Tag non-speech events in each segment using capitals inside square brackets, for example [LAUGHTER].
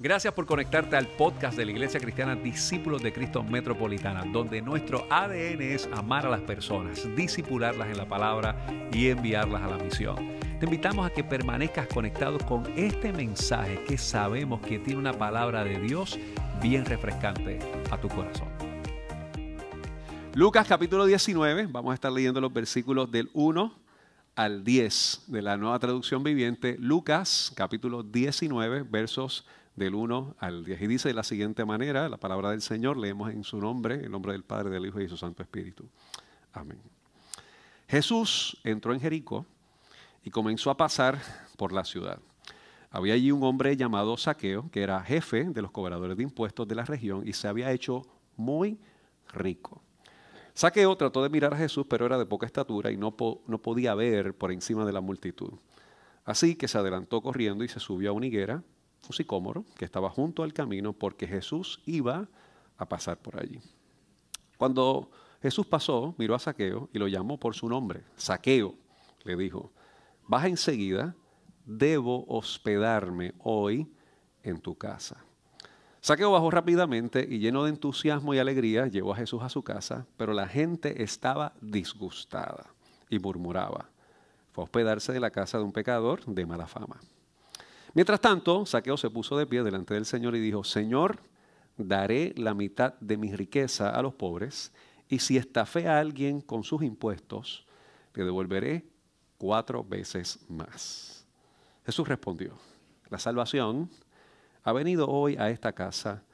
Gracias por conectarte al podcast de la Iglesia Cristiana Discípulos de Cristo Metropolitana, donde nuestro ADN es amar a las personas, disipularlas en la palabra y enviarlas a la misión. Te invitamos a que permanezcas conectado con este mensaje que sabemos que tiene una palabra de Dios bien refrescante a tu corazón. Lucas capítulo 19, vamos a estar leyendo los versículos del 1 al 10 de la nueva traducción viviente. Lucas capítulo 19, versos del 1 al 10. Y dice de la siguiente manera, la palabra del Señor, leemos en su nombre, el nombre del Padre, del Hijo y de su Santo Espíritu. Amén. Jesús entró en Jericó y comenzó a pasar por la ciudad. Había allí un hombre llamado Saqueo, que era jefe de los cobradores de impuestos de la región y se había hecho muy rico. Saqueo trató de mirar a Jesús, pero era de poca estatura y no, no podía ver por encima de la multitud. Así que se adelantó corriendo y se subió a una higuera un sicómoro que estaba junto al camino porque Jesús iba a pasar por allí. Cuando Jesús pasó, miró a Saqueo y lo llamó por su nombre. Saqueo, le dijo, baja enseguida, debo hospedarme hoy en tu casa. Saqueo bajó rápidamente y lleno de entusiasmo y alegría llevó a Jesús a su casa, pero la gente estaba disgustada y murmuraba. Fue a hospedarse de la casa de un pecador de mala fama. Mientras tanto, Saqueo se puso de pie delante del Señor y dijo, Señor, daré la mitad de mi riqueza a los pobres, y si estafé a alguien con sus impuestos, le devolveré cuatro veces más. Jesús respondió, la salvación ha venido hoy a esta casa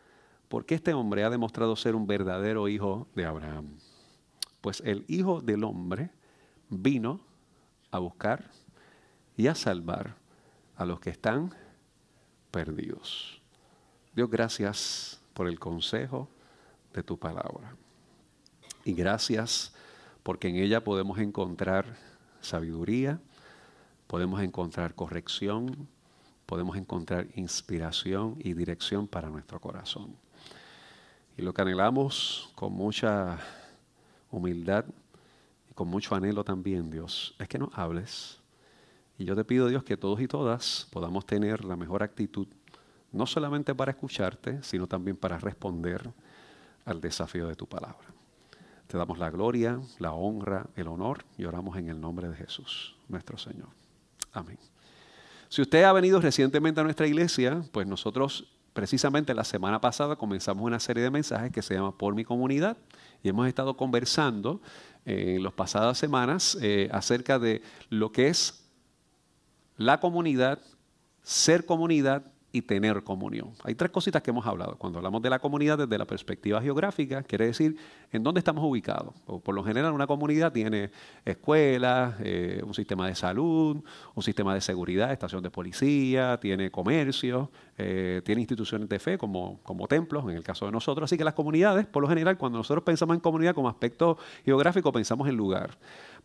porque este hombre ha demostrado ser un verdadero hijo de Abraham. Pues el Hijo del Hombre vino a buscar y a salvar a los que están perdidos. Dios, gracias por el consejo de tu palabra. Y gracias porque en ella podemos encontrar sabiduría, podemos encontrar corrección, podemos encontrar inspiración y dirección para nuestro corazón. Y lo que anhelamos con mucha humildad y con mucho anhelo también, Dios, es que nos hables y yo te pido, Dios, que todos y todas podamos tener la mejor actitud, no solamente para escucharte, sino también para responder al desafío de tu palabra. Te damos la gloria, la honra, el honor y oramos en el nombre de Jesús, nuestro Señor. Amén. Si usted ha venido recientemente a nuestra iglesia, pues nosotros precisamente la semana pasada comenzamos una serie de mensajes que se llama Por mi comunidad y hemos estado conversando eh, en las pasadas semanas eh, acerca de lo que es la comunidad, ser comunidad y tener comunión. Hay tres cositas que hemos hablado. Cuando hablamos de la comunidad desde la perspectiva geográfica, quiere decir en dónde estamos ubicados. por lo general, una comunidad tiene escuelas, eh, un sistema de salud, un sistema de seguridad, estación de policía, tiene comercio, eh, tiene instituciones de fe como, como templos, en el caso de nosotros. Así que las comunidades, por lo general, cuando nosotros pensamos en comunidad como aspecto geográfico, pensamos en lugar.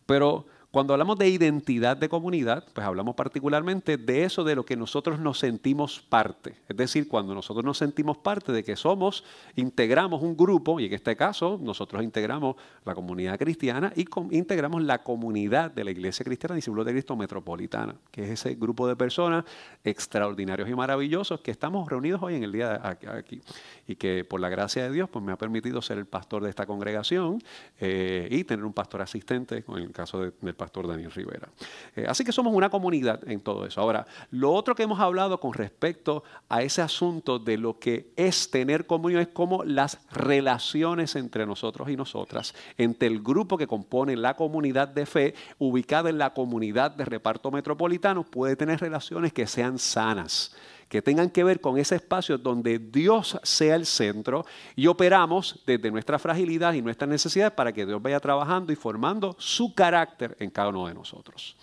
Pero cuando hablamos de identidad de comunidad, pues hablamos particularmente de eso de lo que nosotros nos sentimos parte. Es decir, cuando nosotros nos sentimos parte de que somos, integramos un grupo, y en este caso nosotros integramos la comunidad cristiana y integramos la comunidad de la Iglesia Cristiana Discípulos de Cristo Metropolitana, que es ese grupo de personas extraordinarios y maravillosos que estamos reunidos hoy en el día de aquí. Y que por la gracia de Dios pues me ha permitido ser el pastor de esta congregación eh, y tener un pastor asistente, en el caso del pastor pastor Daniel Rivera. Eh, así que somos una comunidad en todo eso. Ahora, lo otro que hemos hablado con respecto a ese asunto de lo que es tener comunión es como las relaciones entre nosotros y nosotras, entre el grupo que compone la comunidad de fe, ubicada en la comunidad de reparto metropolitano, puede tener relaciones que sean sanas que tengan que ver con ese espacio donde Dios sea el centro y operamos desde nuestra fragilidad y nuestras necesidades para que Dios vaya trabajando y formando su carácter en cada uno de nosotros.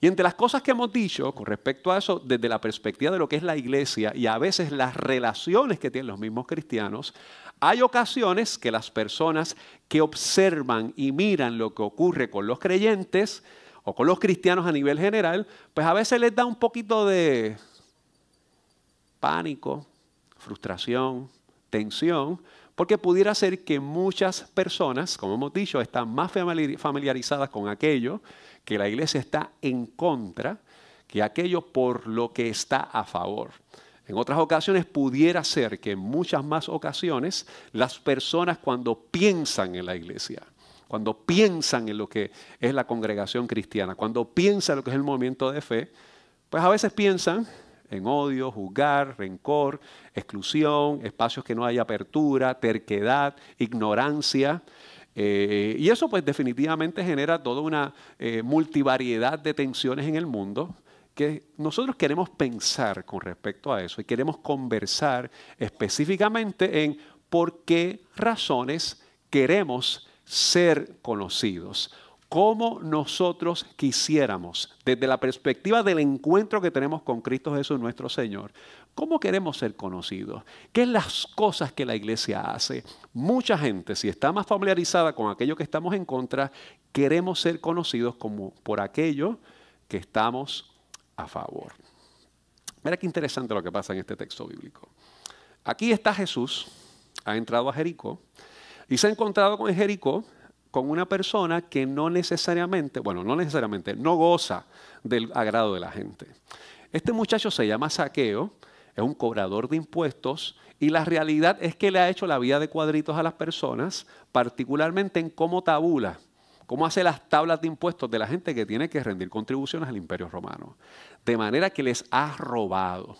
Y entre las cosas que hemos dicho con respecto a eso, desde la perspectiva de lo que es la iglesia y a veces las relaciones que tienen los mismos cristianos, hay ocasiones que las personas que observan y miran lo que ocurre con los creyentes o con los cristianos a nivel general, pues a veces les da un poquito de, pánico, frustración, tensión, porque pudiera ser que muchas personas, como hemos dicho, están más familiarizadas con aquello que la iglesia está en contra que aquello por lo que está a favor. En otras ocasiones pudiera ser que en muchas más ocasiones las personas cuando piensan en la iglesia, cuando piensan en lo que es la congregación cristiana, cuando piensan en lo que es el movimiento de fe, pues a veces piensan en odio, juzgar, rencor, exclusión, espacios que no hay apertura, terquedad, ignorancia. Eh, y eso pues definitivamente genera toda una eh, multivariedad de tensiones en el mundo que nosotros queremos pensar con respecto a eso y queremos conversar específicamente en por qué razones queremos ser conocidos como nosotros quisiéramos, desde la perspectiva del encuentro que tenemos con Cristo Jesús nuestro Señor, ¿cómo queremos ser conocidos? ¿Qué es las cosas que la iglesia hace? Mucha gente, si está más familiarizada con aquello que estamos en contra, queremos ser conocidos como por aquello que estamos a favor. Mira qué interesante lo que pasa en este texto bíblico. Aquí está Jesús, ha entrado a Jericó y se ha encontrado con Jericó con una persona que no necesariamente, bueno, no necesariamente, no goza del agrado de la gente. Este muchacho se llama Saqueo, es un cobrador de impuestos y la realidad es que le ha hecho la vida de cuadritos a las personas, particularmente en cómo tabula, cómo hace las tablas de impuestos de la gente que tiene que rendir contribuciones al imperio romano. De manera que les ha robado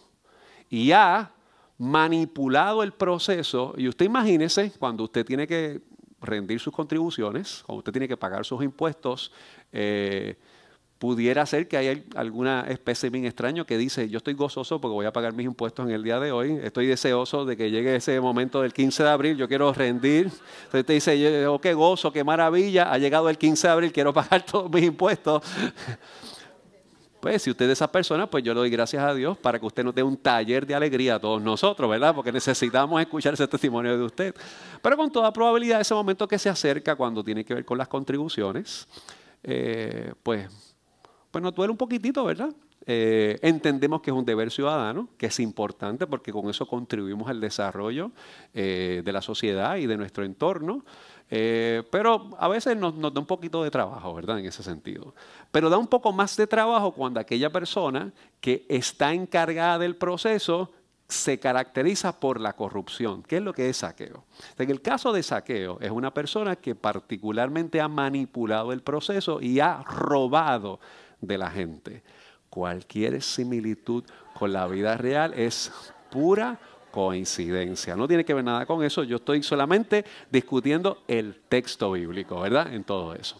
y ha manipulado el proceso. Y usted imagínese cuando usted tiene que rendir sus contribuciones, cuando usted tiene que pagar sus impuestos, eh, pudiera ser que haya alguna especie bien extraño que dice, yo estoy gozoso porque voy a pagar mis impuestos en el día de hoy, estoy deseoso de que llegue ese momento del 15 de abril, yo quiero rendir. Entonces te dice, oh, qué gozo, qué maravilla, ha llegado el 15 de abril, quiero [LAUGHS] pagar todos mis impuestos. Pues si usted es esa persona, pues yo le doy gracias a Dios para que usted nos dé un taller de alegría a todos nosotros, ¿verdad? Porque necesitamos escuchar ese testimonio de usted. Pero con toda probabilidad, ese momento que se acerca cuando tiene que ver con las contribuciones, eh, pues, pues nos duele un poquitito, ¿verdad? Eh, entendemos que es un deber ciudadano, que es importante porque con eso contribuimos al desarrollo eh, de la sociedad y de nuestro entorno. Eh, pero a veces nos, da un poquito de trabajo, ¿verdad? En ese sentido. Pero da un poco más de trabajo cuando aquella persona que está encargada del proceso se caracteriza por la corrupción. ¿Qué es lo que es saqueo? En el caso de saqueo, es una persona que particularmente ha manipulado el proceso y ha robado de la gente. Cualquier similitud con la vida real es pura coincidencia. No tiene que ver nada con eso. Yo estoy solamente discutiendo el texto bíblico, ¿verdad? En todo eso.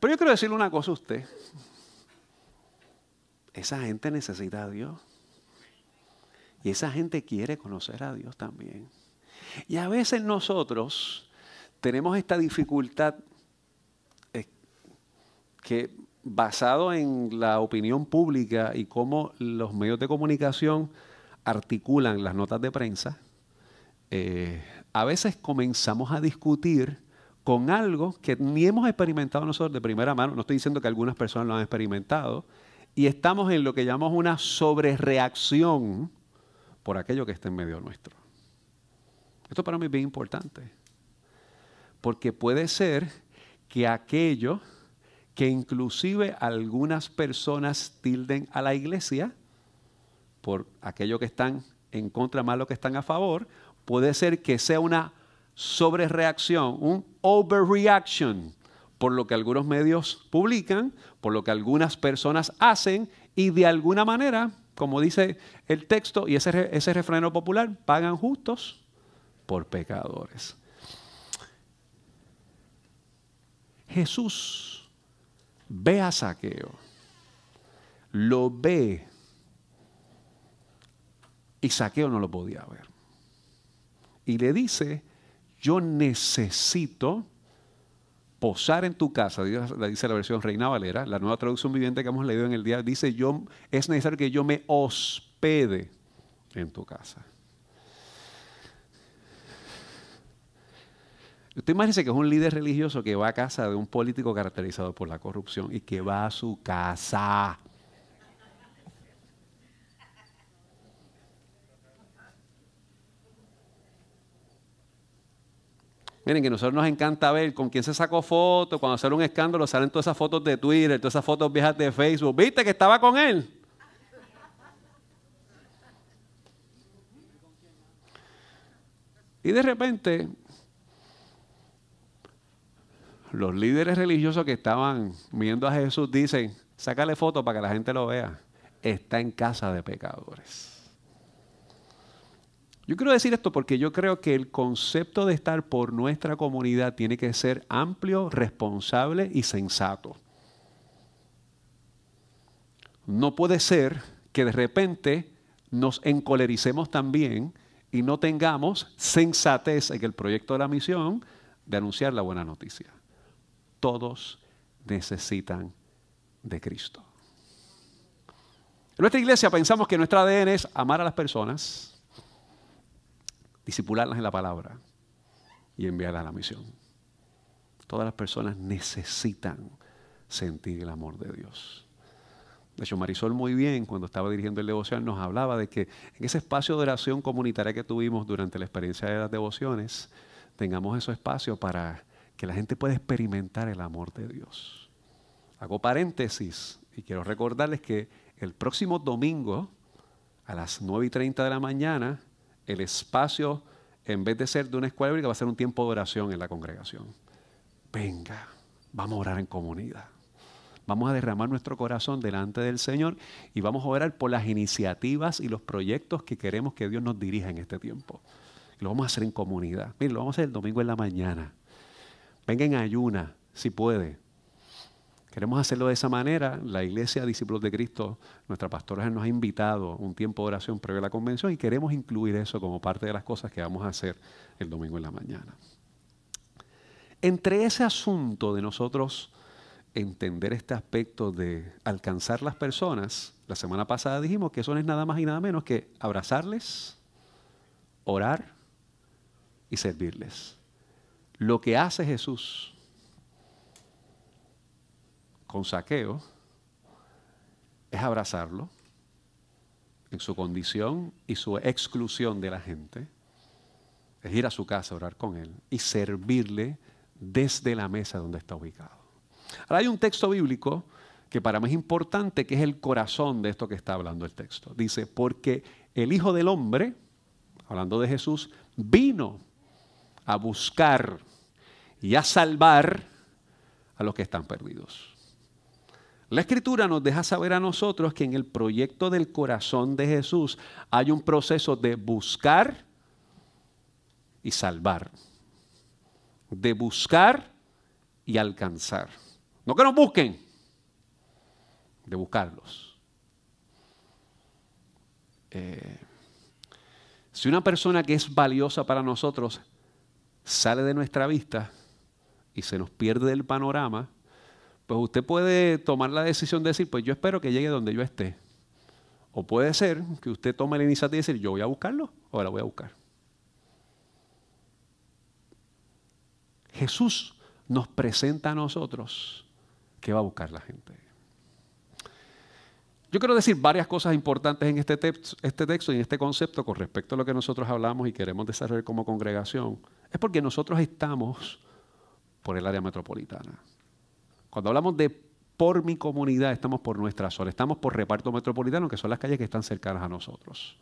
Pero yo quiero decirle una cosa a usted. Esa gente necesita a Dios. Y esa gente quiere conocer a Dios también. Y a veces nosotros tenemos esta dificultad eh, que basado en la opinión pública y cómo los medios de comunicación articulan las notas de prensa, eh, a veces comenzamos a discutir con algo que ni hemos experimentado nosotros de primera mano, no estoy diciendo que algunas personas lo han experimentado, y estamos en lo que llamamos una sobrereacción por aquello que está en medio nuestro. Esto para mí es bien importante, porque puede ser que aquello que inclusive algunas personas tilden a la iglesia por aquello que están en contra más lo que están a favor, puede ser que sea una sobrereacción, un overreaction por lo que algunos medios publican, por lo que algunas personas hacen y de alguna manera, como dice el texto y ese, ese refreno popular, pagan justos por pecadores. Jesús ve a Saqueo, lo ve y Saqueo no lo podía ver. Y le dice, yo necesito posar en tu casa, dice la versión Reina Valera, la nueva traducción viviente que hemos leído en el día, dice, yo, es necesario que yo me hospede en tu casa. Usted imagínese que es un líder religioso que va a casa de un político caracterizado por la corrupción y que va a su casa. Miren que a nosotros nos encanta ver con quién se sacó fotos, cuando sale un escándalo salen todas esas fotos de Twitter, todas esas fotos viejas de Facebook. ¿Viste que estaba con él? Y de repente, los líderes religiosos que estaban viendo a Jesús dicen, sácale foto para que la gente lo vea. Está en casa de pecadores. Yo quiero decir esto porque yo creo que el concepto de estar por nuestra comunidad tiene que ser amplio, responsable y sensato. No puede ser que de repente nos encolericemos también y no tengamos sensatez en el proyecto de la misión de anunciar la buena noticia. Todos necesitan de Cristo. En nuestra iglesia pensamos que nuestra ADN es amar a las personas, disipularlas en la palabra y enviarlas a la misión. Todas las personas necesitan sentir el amor de Dios. De hecho, Marisol muy bien, cuando estaba dirigiendo el devoción, nos hablaba de que en ese espacio de oración comunitaria que tuvimos durante la experiencia de las devociones, tengamos esos espacios para que la gente pueda experimentar el amor de Dios. Hago paréntesis y quiero recordarles que el próximo domingo a las 9 y 30 de la mañana el espacio, en vez de ser de una escuela bíblica, va a ser un tiempo de oración en la congregación. Venga, vamos a orar en comunidad. Vamos a derramar nuestro corazón delante del Señor y vamos a orar por las iniciativas y los proyectos que queremos que Dios nos dirija en este tiempo. Lo vamos a hacer en comunidad. Miren, lo vamos a hacer el domingo en la mañana. Venga en ayuna, si puede. Queremos hacerlo de esa manera. La iglesia Discípulos de Cristo, nuestra pastora nos ha invitado un tiempo de oración previo a la convención y queremos incluir eso como parte de las cosas que vamos a hacer el domingo en la mañana. Entre ese asunto de nosotros entender este aspecto de alcanzar las personas, la semana pasada dijimos que eso no es nada más y nada menos que abrazarles, orar y servirles. Lo que hace Jesús con saqueo es abrazarlo en su condición y su exclusión de la gente, es ir a su casa a orar con él y servirle desde la mesa donde está ubicado. Ahora hay un texto bíblico que para mí es importante, que es el corazón de esto que está hablando el texto. Dice, porque el Hijo del Hombre, hablando de Jesús, vino a buscar y a salvar a los que están perdidos. La escritura nos deja saber a nosotros que en el proyecto del corazón de Jesús hay un proceso de buscar y salvar. De buscar y alcanzar. No que nos busquen, de buscarlos. Eh, si una persona que es valiosa para nosotros sale de nuestra vista y se nos pierde del panorama, pues usted puede tomar la decisión de decir, pues yo espero que llegue donde yo esté. O puede ser que usted tome la iniciativa y decir, yo voy a buscarlo o la voy a buscar. Jesús nos presenta a nosotros que va a buscar la gente. Yo quiero decir varias cosas importantes en este, texto, este texto y en este concepto con respecto a lo que nosotros hablamos y queremos desarrollar como congregación. Es porque nosotros estamos por el área metropolitana. Cuando hablamos de por mi comunidad, estamos por nuestra zona, estamos por reparto metropolitano, que son las calles que están cercanas a nosotros.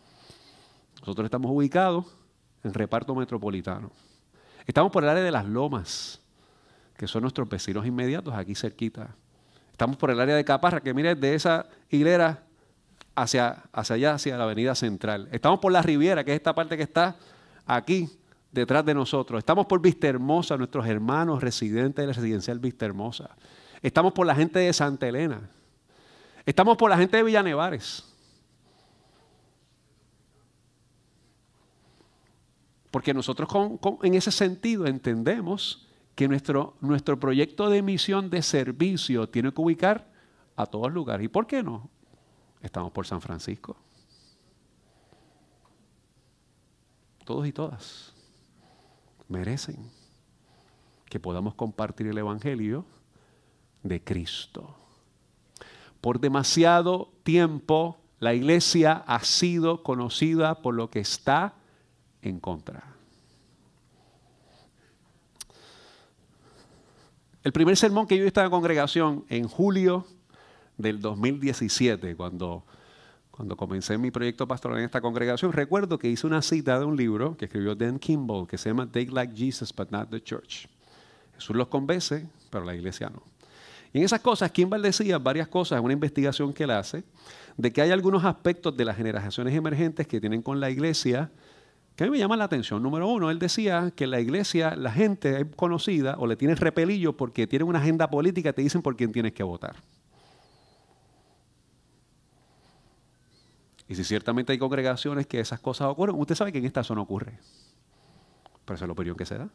Nosotros estamos ubicados en reparto metropolitano. Estamos por el área de las lomas, que son nuestros vecinos inmediatos, aquí cerquita. Estamos por el área de Caparra, que mire, de esa hilera hacia, hacia allá, hacia la avenida central. Estamos por la Riviera, que es esta parte que está aquí, detrás de nosotros. Estamos por Vista Hermosa, nuestros hermanos residentes de la residencial Vista Hermosa. Estamos por la gente de Santa Elena. Estamos por la gente de Villanevares. Porque nosotros en ese sentido entendemos que nuestro, nuestro proyecto de misión de servicio tiene que ubicar a todos lugares. ¿Y por qué no? Estamos por San Francisco. Todos y todas merecen que podamos compartir el Evangelio de Cristo. Por demasiado tiempo la iglesia ha sido conocida por lo que está en contra. El primer sermón que yo estaba en congregación en julio del 2017, cuando, cuando comencé mi proyecto pastoral en esta congregación, recuerdo que hice una cita de un libro que escribió Dan Kimball que se llama Take Like Jesus but Not the Church. Jesús los convence, pero la iglesia no. Y en esas cosas, Kimball decía varias cosas una investigación que él hace, de que hay algunos aspectos de las generaciones emergentes que tienen con la iglesia que a mí me llama la atención. Número uno, él decía que la iglesia, la gente es conocida o le tiene repelillo porque tienen una agenda política te dicen por quién tienes que votar. Y si ciertamente hay congregaciones que esas cosas ocurren, usted sabe que en esta zona ocurre. Pero esa es la opinión que se da.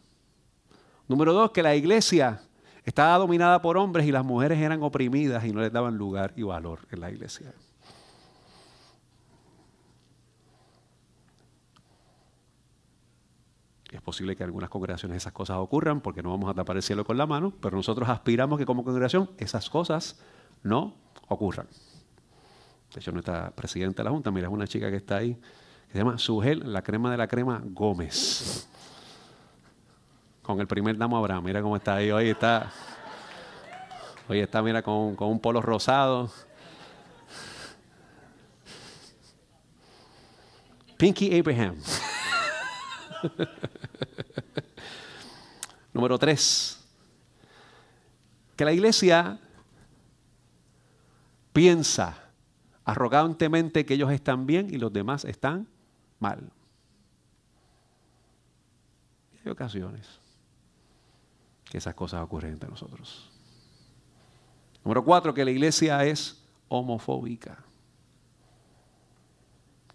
Número dos, que la iglesia estaba dominada por hombres y las mujeres eran oprimidas y no les daban lugar y valor en la iglesia. Es posible que en algunas congregaciones esas cosas ocurran porque no vamos a tapar el cielo con la mano, pero nosotros aspiramos que como congregación esas cosas no ocurran. De hecho, nuestra presidenta de la Junta, mira, es una chica que está ahí, que se llama Sugel, la crema de la crema Gómez. Con el primer damo Abraham, mira cómo está ahí, hoy está, hoy está, mira, con, con un polo rosado. Pinky Abraham. [LAUGHS] Número tres, que la iglesia piensa arrogantemente que ellos están bien y los demás están mal. hay ocasiones que esas cosas ocurren entre nosotros. Número cuatro, que la iglesia es homofóbica.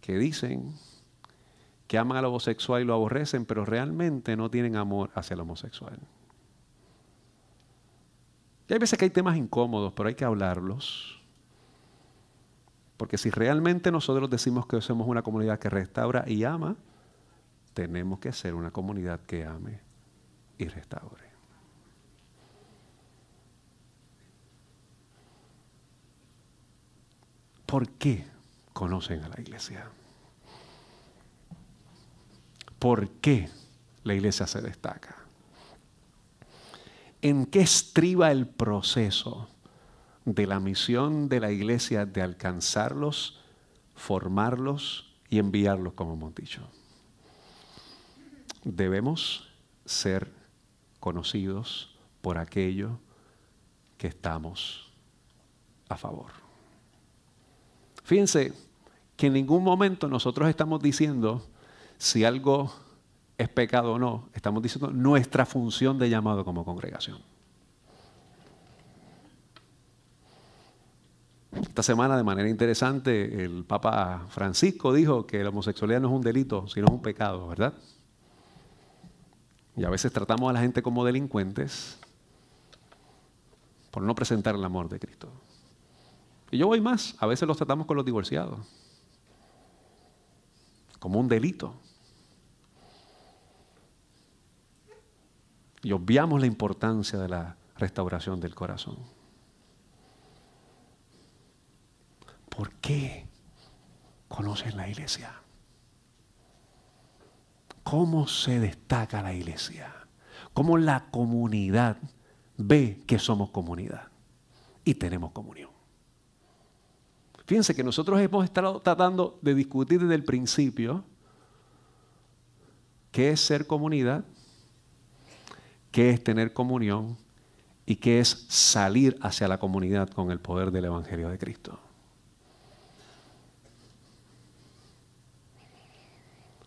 Que dicen que aman al homosexual y lo aborrecen, pero realmente no tienen amor hacia el homosexual. Y hay veces que hay temas incómodos, pero hay que hablarlos. Porque si realmente nosotros decimos que somos una comunidad que restaura y ama, tenemos que ser una comunidad que ame y restaure. ¿Por qué conocen a la iglesia? por qué la iglesia se destaca. ¿En qué estriba el proceso de la misión de la iglesia de alcanzarlos, formarlos y enviarlos, como hemos dicho? Debemos ser conocidos por aquello que estamos a favor. Fíjense que en ningún momento nosotros estamos diciendo, si algo es pecado o no, estamos diciendo nuestra función de llamado como congregación. Esta semana, de manera interesante, el Papa Francisco dijo que la homosexualidad no es un delito, sino un pecado, ¿verdad? Y a veces tratamos a la gente como delincuentes por no presentar el amor de Cristo. Y yo voy más, a veces los tratamos con los divorciados, como un delito. Y obviamos la importancia de la restauración del corazón. ¿Por qué conocen la iglesia? ¿Cómo se destaca la iglesia? ¿Cómo la comunidad ve que somos comunidad y tenemos comunión? Fíjense que nosotros hemos estado tratando de discutir desde el principio qué es ser comunidad qué es tener comunión y qué es salir hacia la comunidad con el poder del Evangelio de Cristo.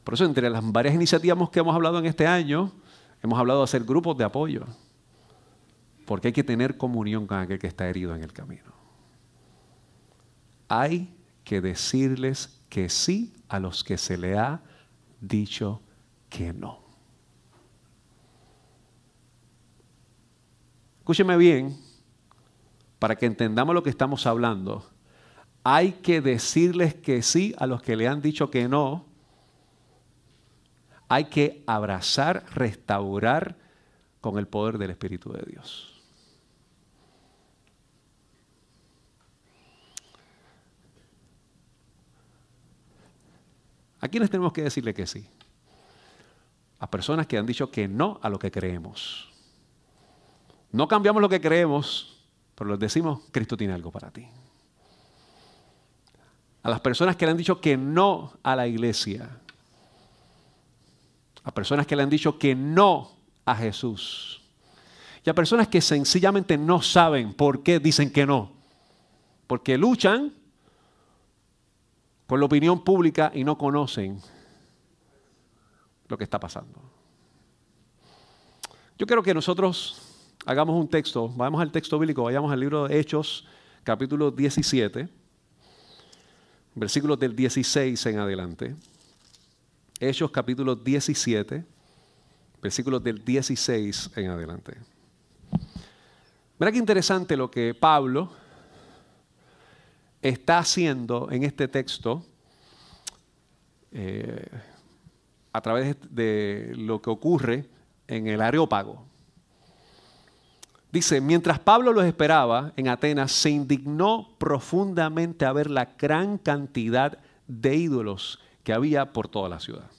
Por eso, entre las varias iniciativas que hemos hablado en este año, hemos hablado de hacer grupos de apoyo, porque hay que tener comunión con aquel que está herido en el camino. Hay que decirles que sí a los que se le ha dicho que no. Escúcheme bien, para que entendamos lo que estamos hablando. Hay que decirles que sí a los que le han dicho que no. Hay que abrazar, restaurar con el poder del Espíritu de Dios. ¿A quiénes tenemos que decirle que sí? A personas que han dicho que no a lo que creemos. No cambiamos lo que creemos, pero les decimos, Cristo tiene algo para ti. A las personas que le han dicho que no a la iglesia, a personas que le han dicho que no a Jesús, y a personas que sencillamente no saben por qué dicen que no, porque luchan por la opinión pública y no conocen lo que está pasando. Yo quiero que nosotros hagamos un texto, vayamos al texto bíblico, vayamos al libro de Hechos, capítulo 17, versículos del 16 en adelante. Hechos capítulo 17, versículos del 16 en adelante. Mira qué interesante lo que Pablo está haciendo en este texto eh, a través de lo que ocurre en el Areópago. Dice, mientras Pablo los esperaba en Atenas, se indignó profundamente a ver la gran cantidad de ídolos que había por toda la ciudad.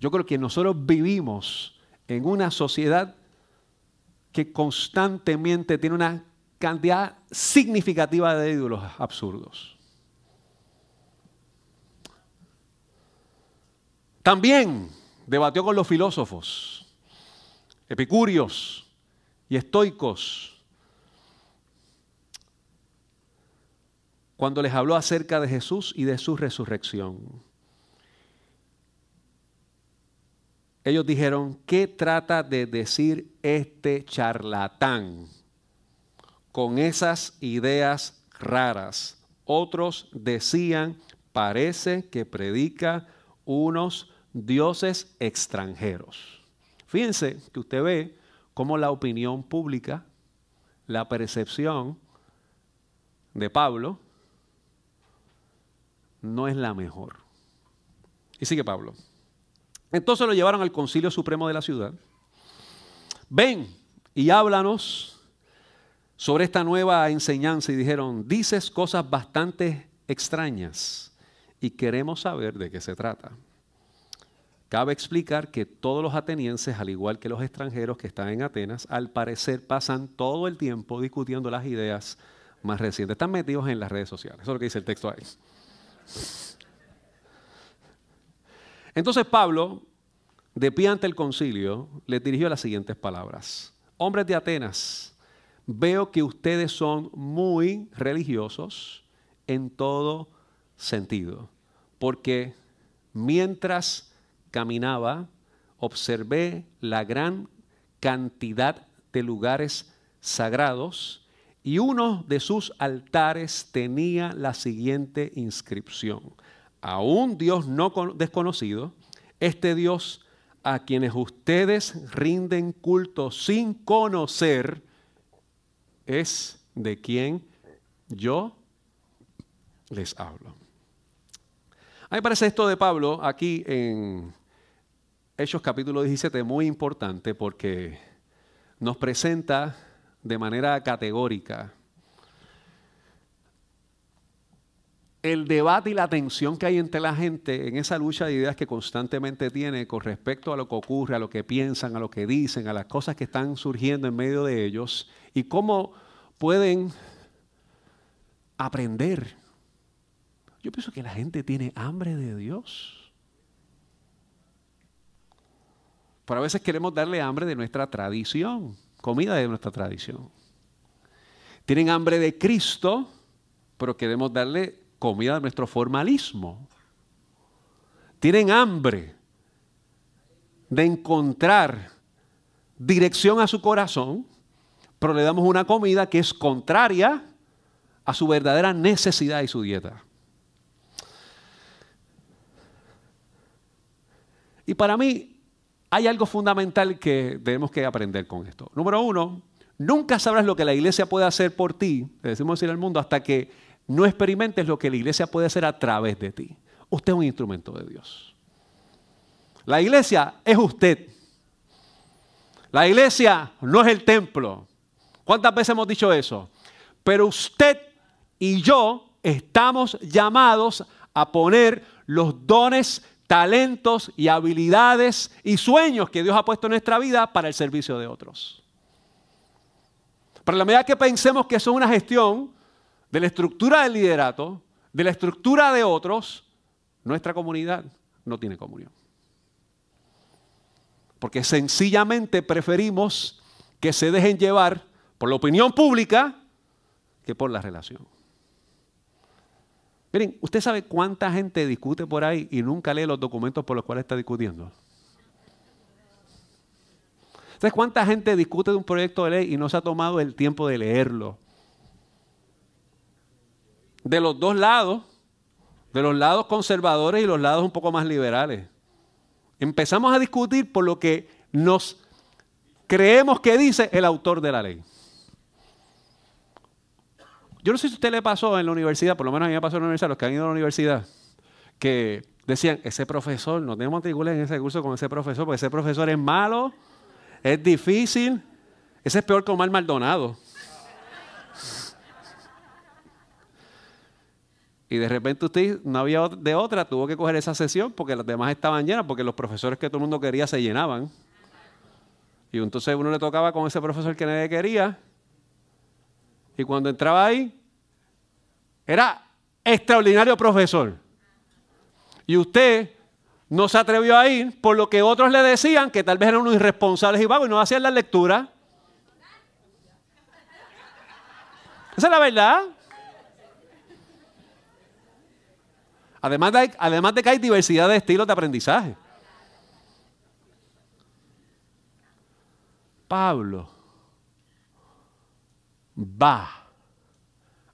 Yo creo que nosotros vivimos en una sociedad que constantemente tiene una cantidad significativa de ídolos absurdos. También debatió con los filósofos, epicúreos y estoicos, cuando les habló acerca de Jesús y de su resurrección. Ellos dijeron, ¿qué trata de decir este charlatán? con esas ideas raras. Otros decían, parece que predica unos dioses extranjeros. Fíjense que usted ve cómo la opinión pública, la percepción de Pablo no es la mejor. Y sigue Pablo. Entonces lo llevaron al concilio supremo de la ciudad. Ven y háblanos sobre esta nueva enseñanza y dijeron, dices cosas bastante extrañas y queremos saber de qué se trata. Cabe explicar que todos los atenienses, al igual que los extranjeros que están en Atenas, al parecer pasan todo el tiempo discutiendo las ideas más recientes. Están metidos en las redes sociales. Eso es lo que dice el texto ahí. Entonces Pablo, de pie ante el concilio, le dirigió las siguientes palabras. Hombres de Atenas, veo que ustedes son muy religiosos en todo sentido, porque mientras caminaba, observé la gran cantidad de lugares sagrados y uno de sus altares tenía la siguiente inscripción. A un Dios no desconocido, este Dios a quienes ustedes rinden culto sin conocer, es de quien yo les hablo. A mí me parece esto de Pablo aquí en Hechos capítulo 17 muy importante porque nos presenta de manera categórica el debate y la tensión que hay entre la gente en esa lucha de ideas que constantemente tiene con respecto a lo que ocurre, a lo que piensan, a lo que dicen, a las cosas que están surgiendo en medio de ellos y cómo pueden aprender. Yo pienso que la gente tiene hambre de Dios. Pero a veces queremos darle hambre de nuestra tradición, comida de nuestra tradición. Tienen hambre de Cristo, pero queremos darle comida de nuestro formalismo. Tienen hambre de encontrar dirección a su corazón, pero le damos una comida que es contraria a su verdadera necesidad y su dieta. Y para mí hay algo fundamental que debemos que aprender con esto. Número uno, nunca sabrás lo que la iglesia puede hacer por ti, le decimos decir al mundo, hasta que no experimentes lo que la iglesia puede hacer a través de ti. Usted es un instrumento de Dios. La iglesia es usted. La iglesia no es el templo. ¿Cuántas veces hemos dicho eso? Pero usted y yo estamos llamados a poner los dones, talentos y habilidades y sueños que Dios ha puesto en nuestra vida para el servicio de otros. Pero a la medida que pensemos que eso es una gestión de la estructura del liderato, de la estructura de otros, nuestra comunidad no tiene comunión. Porque sencillamente preferimos que se dejen llevar por la opinión pública que por la relación. Miren, ¿usted sabe cuánta gente discute por ahí y nunca lee los documentos por los cuales está discutiendo? ¿Sabes cuánta gente discute de un proyecto de ley y no se ha tomado el tiempo de leerlo? De los dos lados, de los lados conservadores y los lados un poco más liberales. Empezamos a discutir por lo que nos creemos que dice el autor de la ley. Yo no sé si a usted le pasó en la universidad, por lo menos a mí me pasó en la universidad, los que han ido a la universidad, que decían, ese profesor, no tenemos matricular en ese curso con ese profesor, porque ese profesor es malo, es difícil, ese es peor que Omar Maldonado. Y de repente usted no había de otra, tuvo que coger esa sesión porque las demás estaban llenas, porque los profesores que todo el mundo quería se llenaban. Y entonces uno le tocaba con ese profesor que nadie quería. Y cuando entraba ahí, era extraordinario profesor. Y usted no se atrevió a ir por lo que otros le decían, que tal vez eran unos irresponsables y vagos y no hacían la lectura. Esa es la verdad. Además de, además de que hay diversidad de estilos de aprendizaje. Pablo va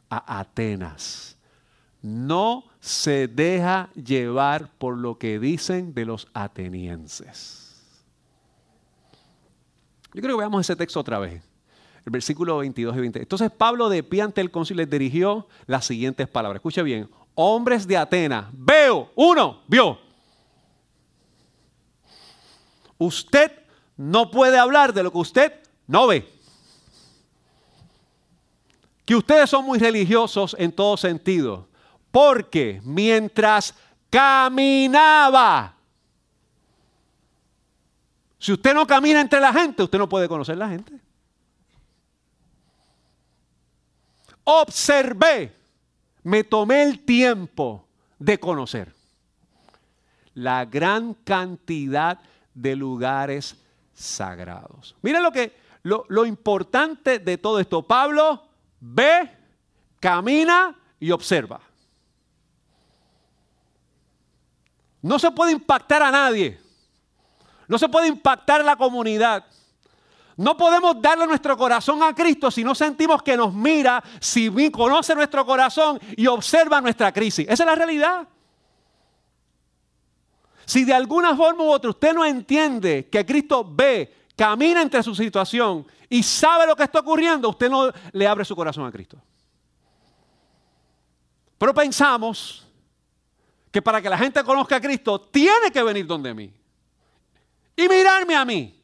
a Atenas. No se deja llevar por lo que dicen de los atenienses. Yo creo que veamos ese texto otra vez. El versículo 22 y 20. Entonces Pablo de pie ante el cónsul les dirigió las siguientes palabras. Escuche bien. Hombres de Atenas, veo, uno, vio. Usted no puede hablar de lo que usted no ve. Que ustedes son muy religiosos en todo sentido. Porque mientras caminaba, si usted no camina entre la gente, usted no puede conocer la gente. Observé, me tomé el tiempo de conocer la gran cantidad de lugares sagrados. Mira lo que lo, lo importante de todo esto. Pablo ve, camina y observa. No se puede impactar a nadie. No se puede impactar a la comunidad. No podemos darle nuestro corazón a Cristo si no sentimos que nos mira, si conoce nuestro corazón y observa nuestra crisis. Esa es la realidad. Si de alguna forma u otra usted no entiende que Cristo ve, camina entre su situación y sabe lo que está ocurriendo, usted no le abre su corazón a Cristo. Pero pensamos que para que la gente conozca a Cristo, tiene que venir donde mí y mirarme a mí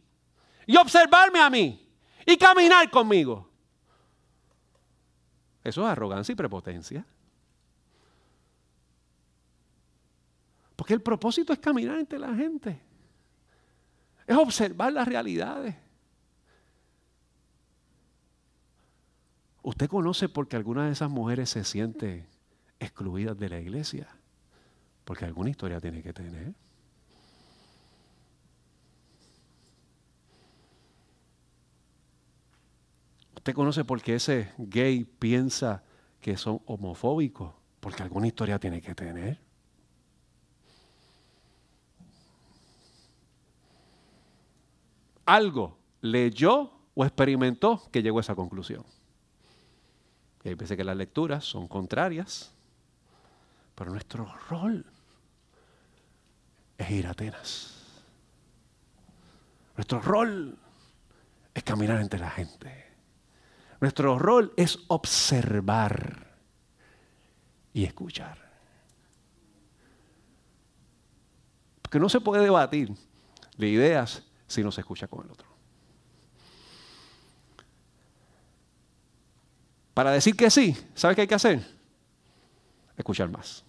y observarme a mí y caminar conmigo. Eso es arrogancia y prepotencia. Porque el propósito es caminar entre la gente. Es observar las realidades. ¿Usted conoce por qué alguna de esas mujeres se siente excluidas de la iglesia? Porque alguna historia tiene que tener. ¿Usted conoce por qué ese gay piensa que son homofóbicos? Porque alguna historia tiene que tener. Algo leyó o experimentó que llegó a esa conclusión. Y hay veces que las lecturas son contrarias, pero nuestro rol es ir a Atenas. Nuestro rol es caminar entre la gente. Nuestro rol es observar y escuchar. Porque no se puede debatir de ideas si no se escucha con el otro. Para decir que sí, ¿sabes qué hay que hacer? Escuchar más.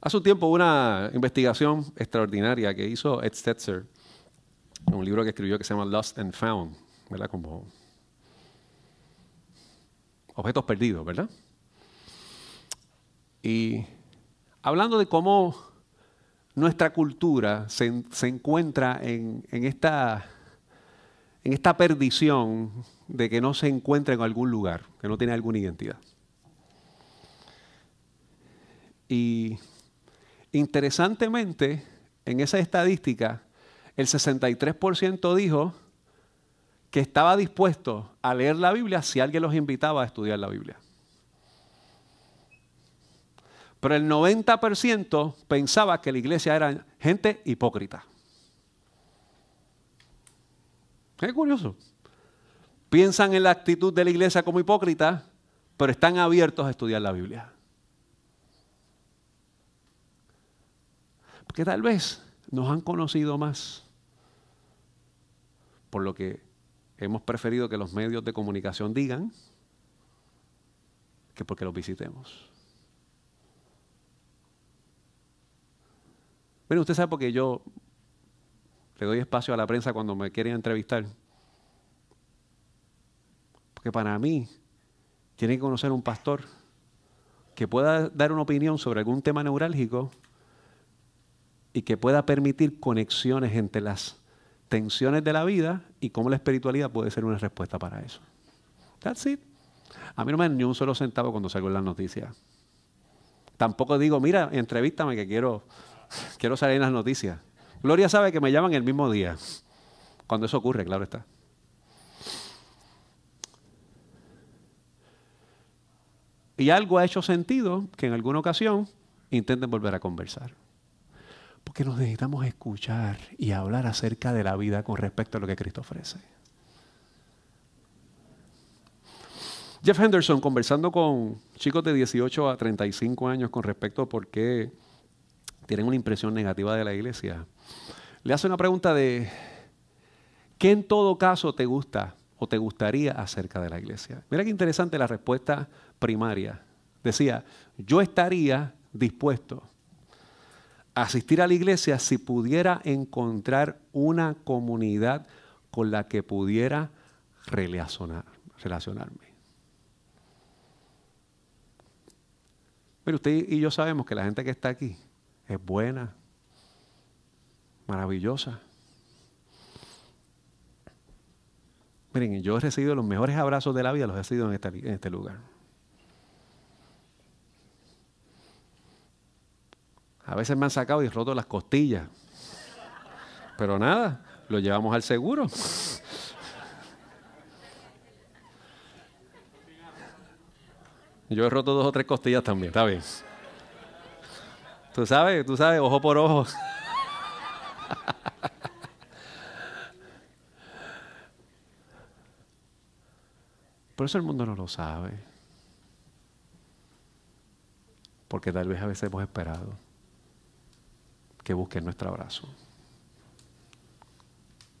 Hace un tiempo una investigación extraordinaria que hizo Ed Stetzer un libro que escribió que se llama Lost and Found, ¿verdad? Como objetos perdidos, ¿verdad? Y hablando de cómo nuestra cultura se, encuentra en, esta, en esta perdición de que no se encuentra en algún lugar, que no tiene alguna identidad. Y interesantemente, en esa estadística, el 63% dijo que estaba dispuesto a leer la Biblia si alguien los invitaba a estudiar la Biblia. Pero el 90% pensaba que la iglesia era gente hipócrita. Qué curioso. Piensan en la actitud de la iglesia como hipócrita, pero están abiertos a estudiar la Biblia. Porque tal vez nos han conocido más por lo que hemos preferido que los medios de comunicación digan que porque los visitemos. Bueno, usted sabe porque yo le doy espacio a la prensa cuando me quieren entrevistar. Porque para mí tiene que conocer un pastor que pueda dar una opinión sobre algún tema neurálgico y que pueda permitir conexiones entre las tensiones de la vida y cómo la espiritualidad puede ser una respuesta para eso. That's it. A mí no me dan ni un solo centavo cuando salgo en las noticias. Tampoco digo, mira, entrevístame que quiero, quiero salir en las noticias. Gloria sabe que me llaman el mismo día. Cuando eso ocurre, claro está. Y algo ha hecho sentido que en alguna ocasión intenten volver a conversar. Porque nos necesitamos escuchar y hablar acerca de la vida con respecto a lo que Cristo ofrece. Jeff Henderson, conversando con chicos de 18 a 35 años con respecto a por qué tienen una impresión negativa de la iglesia, le hace una pregunta de, ¿qué en todo caso te gusta o te gustaría acerca de la iglesia? Mira qué interesante la respuesta primaria. Decía, yo estaría dispuesto asistir a la iglesia si pudiera encontrar una comunidad con la que pudiera relacionarme. Pero usted y yo sabemos que la gente que está aquí es buena, maravillosa. Miren, yo he recibido los mejores abrazos de la vida, los he recibido en este, en este lugar. A veces me han sacado y roto las costillas. Pero nada, lo llevamos al seguro. Yo he roto dos o tres costillas también, está bien. Tú sabes, tú sabes, ojo por ojo. Por eso el mundo no lo sabe. Porque tal vez a veces hemos esperado que busquen nuestro abrazo.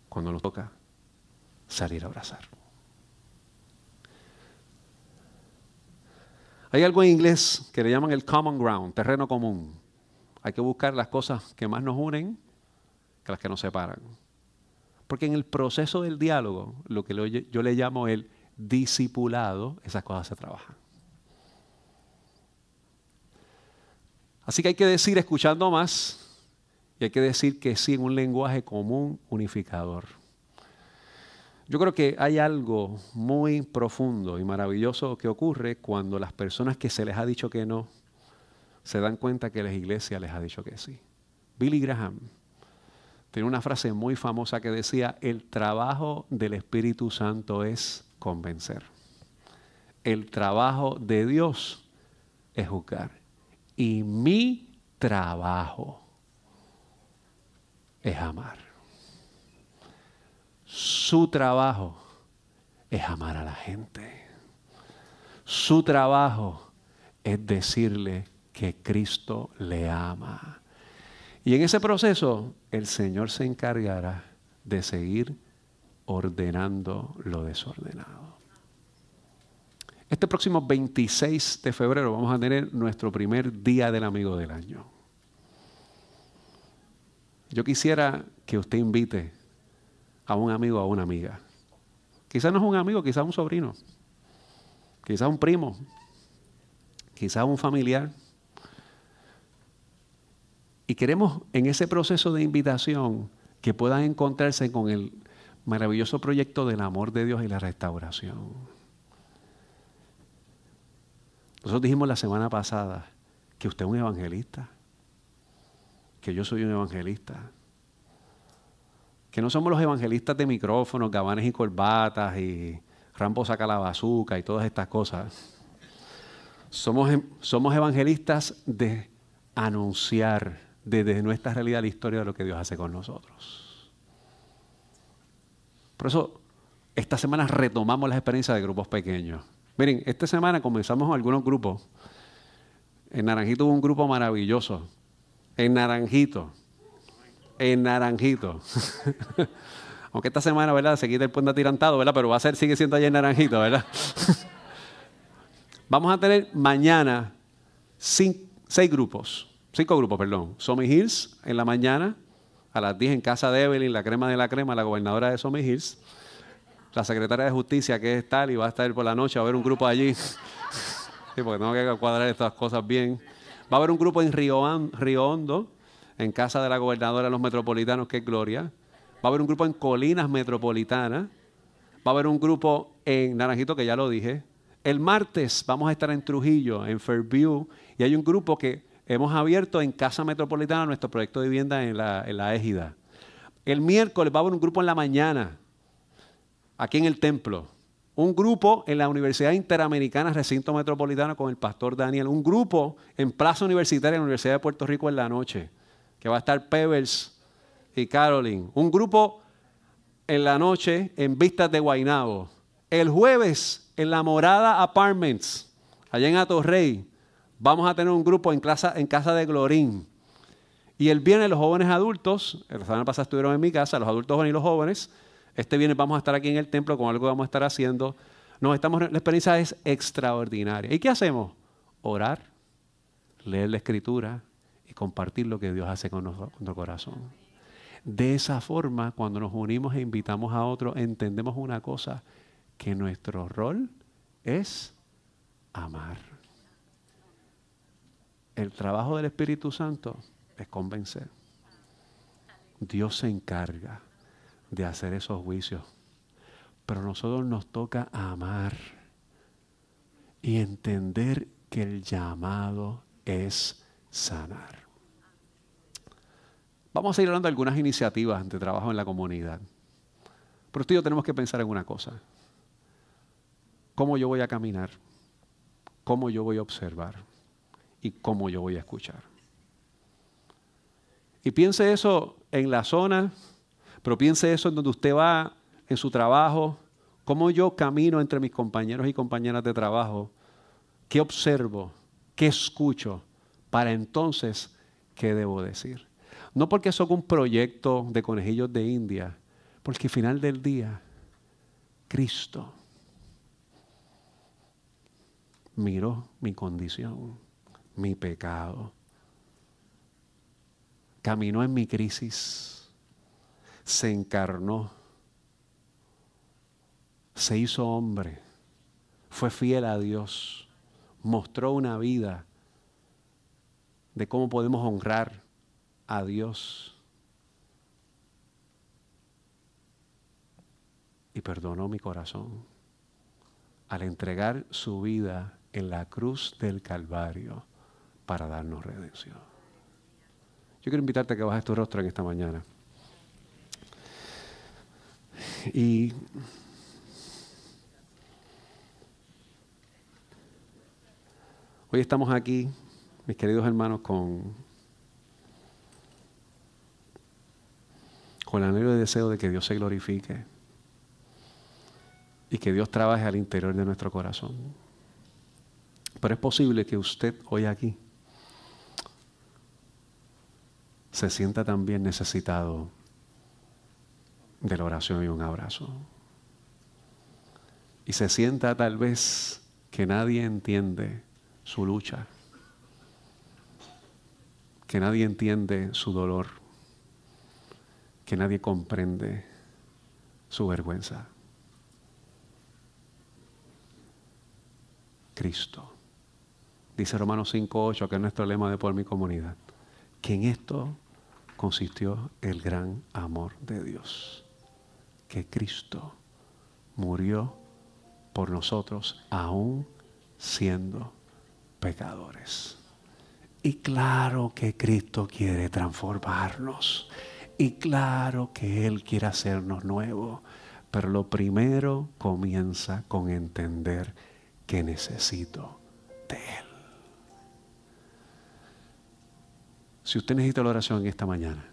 Cuando nos toca salir a abrazar. Hay algo en inglés que le llaman el common ground, terreno común. Hay que buscar las cosas que más nos unen que las que nos separan. Porque en el proceso del diálogo, lo que yo le llamo el discipulado, esas cosas se trabajan. Así que hay que decir, escuchando más, y hay que decir que sí en un lenguaje común unificador. Yo creo que hay algo muy profundo y maravilloso que ocurre cuando las personas que se les ha dicho que no se dan cuenta que la iglesia les ha dicho que sí. Billy Graham tiene una frase muy famosa que decía, el trabajo del Espíritu Santo es convencer. El trabajo de Dios es juzgar. Y mi trabajo es amar. Su trabajo es amar a la gente. Su trabajo es decirle que Cristo le ama. Y en ese proceso el Señor se encargará de seguir ordenando lo desordenado. Este próximo 26 de febrero vamos a tener nuestro primer día del amigo del año. Yo quisiera que usted invite a un amigo o a una amiga. Quizás no es un amigo, quizás un sobrino, quizás un primo, quizás un familiar. Y queremos en ese proceso de invitación que puedan encontrarse con el maravilloso proyecto del amor de Dios y la restauración. Nosotros dijimos la semana pasada que usted es un evangelista, que yo soy un evangelista, que no somos los evangelistas de micrófonos, gabanes y corbatas y Rambo saca la bazuca y todas estas cosas. Somos, em, somos evangelistas de anunciar desde nuestra realidad la historia de lo que Dios hace con nosotros. Por eso, esta semana retomamos las experiencias de grupos pequeños. Miren, esta semana comenzamos algunos grupos. En Naranjito hubo un grupo maravilloso. En Naranjito. En Naranjito. [LAUGHS] Aunque esta semana, ¿verdad? Se quita el puente atirantado, ¿verdad? Pero va a ser, sigue siendo allá en Naranjito, ¿verdad? [LAUGHS] Vamos a tener mañana seis grupos. Cinco grupos, perdón. Somi Hills en la mañana, a las 10 en casa de Evelyn, la crema de la crema, la gobernadora de Somi Hills la secretaria de Justicia, que es tal, y va a estar por la noche, a haber un grupo allí. [LAUGHS] sí, porque tengo que cuadrar estas cosas bien. Va a haber un grupo en Río, Hondo, en casa de la gobernadora de los metropolitanos, que es Gloria. Va a haber un grupo en Colinas Metropolitana. Va a haber un grupo en Naranjito, que ya lo dije. El martes vamos a estar en Trujillo, en Fairview, y hay un grupo que hemos abierto en Casa Metropolitana, nuestro proyecto de vivienda en la, en la Égida. El miércoles va a haber un grupo en la mañana aquí en el templo. Un grupo en la Universidad Interamericana Recinto Metropolitano con el pastor Daniel. Un grupo en Plaza Universitaria en la Universidad de Puerto Rico en la noche, que va a estar Pebbles y Caroline. Un grupo en la noche en Vistas de Guaynabo. El jueves en la Morada Apartments, allá en Atorrey, vamos a tener un grupo en, en casa de Glorín. Y el viernes los jóvenes adultos, la semana pasada estuvieron en mi casa, los adultos y los jóvenes, este viernes vamos a estar aquí en el templo con algo que vamos a estar haciendo. Nos estamos, la experiencia es extraordinaria. ¿Y qué hacemos? Orar, leer la escritura y compartir lo que Dios hace con nuestro corazón. De esa forma, cuando nos unimos e invitamos a otros, entendemos una cosa, que nuestro rol es amar. El trabajo del Espíritu Santo es convencer. Dios se encarga de hacer esos juicios. Pero a nosotros nos toca amar y entender que el llamado es sanar. Vamos a ir hablando de algunas iniciativas de trabajo en la comunidad. Pero usted y yo tenemos que pensar en una cosa. ¿Cómo yo voy a caminar? ¿Cómo yo voy a observar? ¿Y cómo yo voy a escuchar? Y piense eso en la zona pero piense eso en donde usted va, en su trabajo, cómo yo camino entre mis compañeros y compañeras de trabajo, qué observo, qué escucho, para entonces, ¿qué debo decir? No porque es un proyecto de conejillos de India, porque al final del día, Cristo miró mi condición, mi pecado, caminó en mi crisis se encarnó, se hizo hombre, fue fiel a Dios, mostró una vida de cómo podemos honrar a Dios. Y perdonó mi corazón al entregar su vida en la cruz del Calvario para darnos redención. Yo quiero invitarte a que bajes tu rostro en esta mañana. Y hoy estamos aquí, mis queridos hermanos, con, con el anhelo y deseo de que Dios se glorifique y que Dios trabaje al interior de nuestro corazón. Pero es posible que usted hoy aquí se sienta también necesitado de la oración y un abrazo. Y se sienta tal vez que nadie entiende su lucha, que nadie entiende su dolor, que nadie comprende su vergüenza. Cristo. Dice Romanos 5.8, que es nuestro lema de por mi comunidad, que en esto consistió el gran amor de Dios, que Cristo murió por nosotros aún siendo pecadores. Y claro que Cristo quiere transformarnos. Y claro que Él quiere hacernos nuevos. Pero lo primero comienza con entender que necesito de Él. Si usted necesita la oración en esta mañana,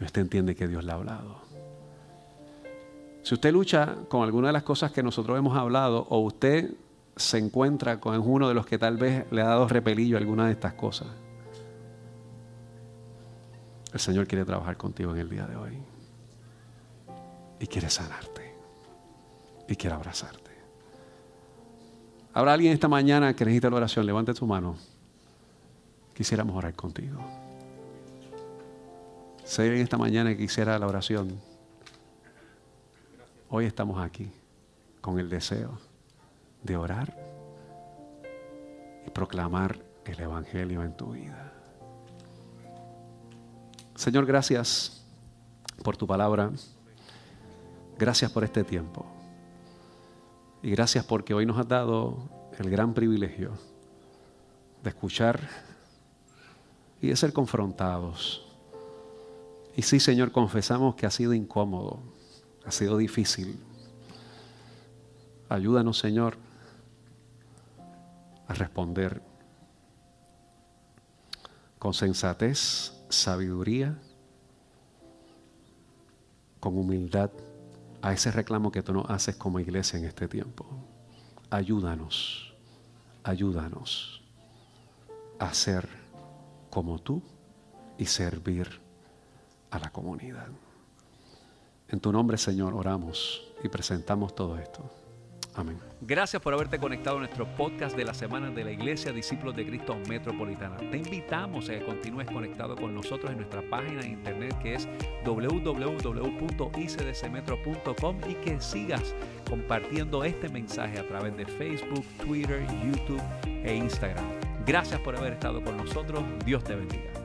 usted entiende que Dios le ha hablado. Si usted lucha con alguna de las cosas que nosotros hemos hablado, o usted se encuentra con uno de los que tal vez le ha dado repelillo a alguna de estas cosas, el Señor quiere trabajar contigo en el día de hoy. Y quiere sanarte. Y quiere abrazarte. Habrá alguien esta mañana que necesita la oración. Levante su mano. Quisiéramos orar contigo. Si alguien esta mañana que quisiera la oración, hoy estamos aquí con el deseo de orar y proclamar el Evangelio en tu vida. Señor, gracias por tu palabra. Gracias por este tiempo. Y gracias porque hoy nos has dado el gran privilegio de escuchar y de ser confrontados. Y sí, Señor, confesamos que ha sido incómodo, ha sido difícil. Ayúdanos, Señor, a responder con sensatez, sabiduría, con humildad a ese reclamo que tú nos haces como iglesia en este tiempo. Ayúdanos, ayúdanos a ser como tú y servir a la comunidad. En tu nombre, Señor, oramos y presentamos todo esto. Amén. Gracias por haberte conectado a nuestro podcast de la semana de la Iglesia Discípulos de Cristo Metropolitana. Te invitamos a que continúes conectado con nosotros en nuestra página de internet que es www.icdcmetro.com y que sigas compartiendo este mensaje a través de Facebook, Twitter, YouTube e Instagram. Gracias por haber estado con nosotros. Dios te bendiga.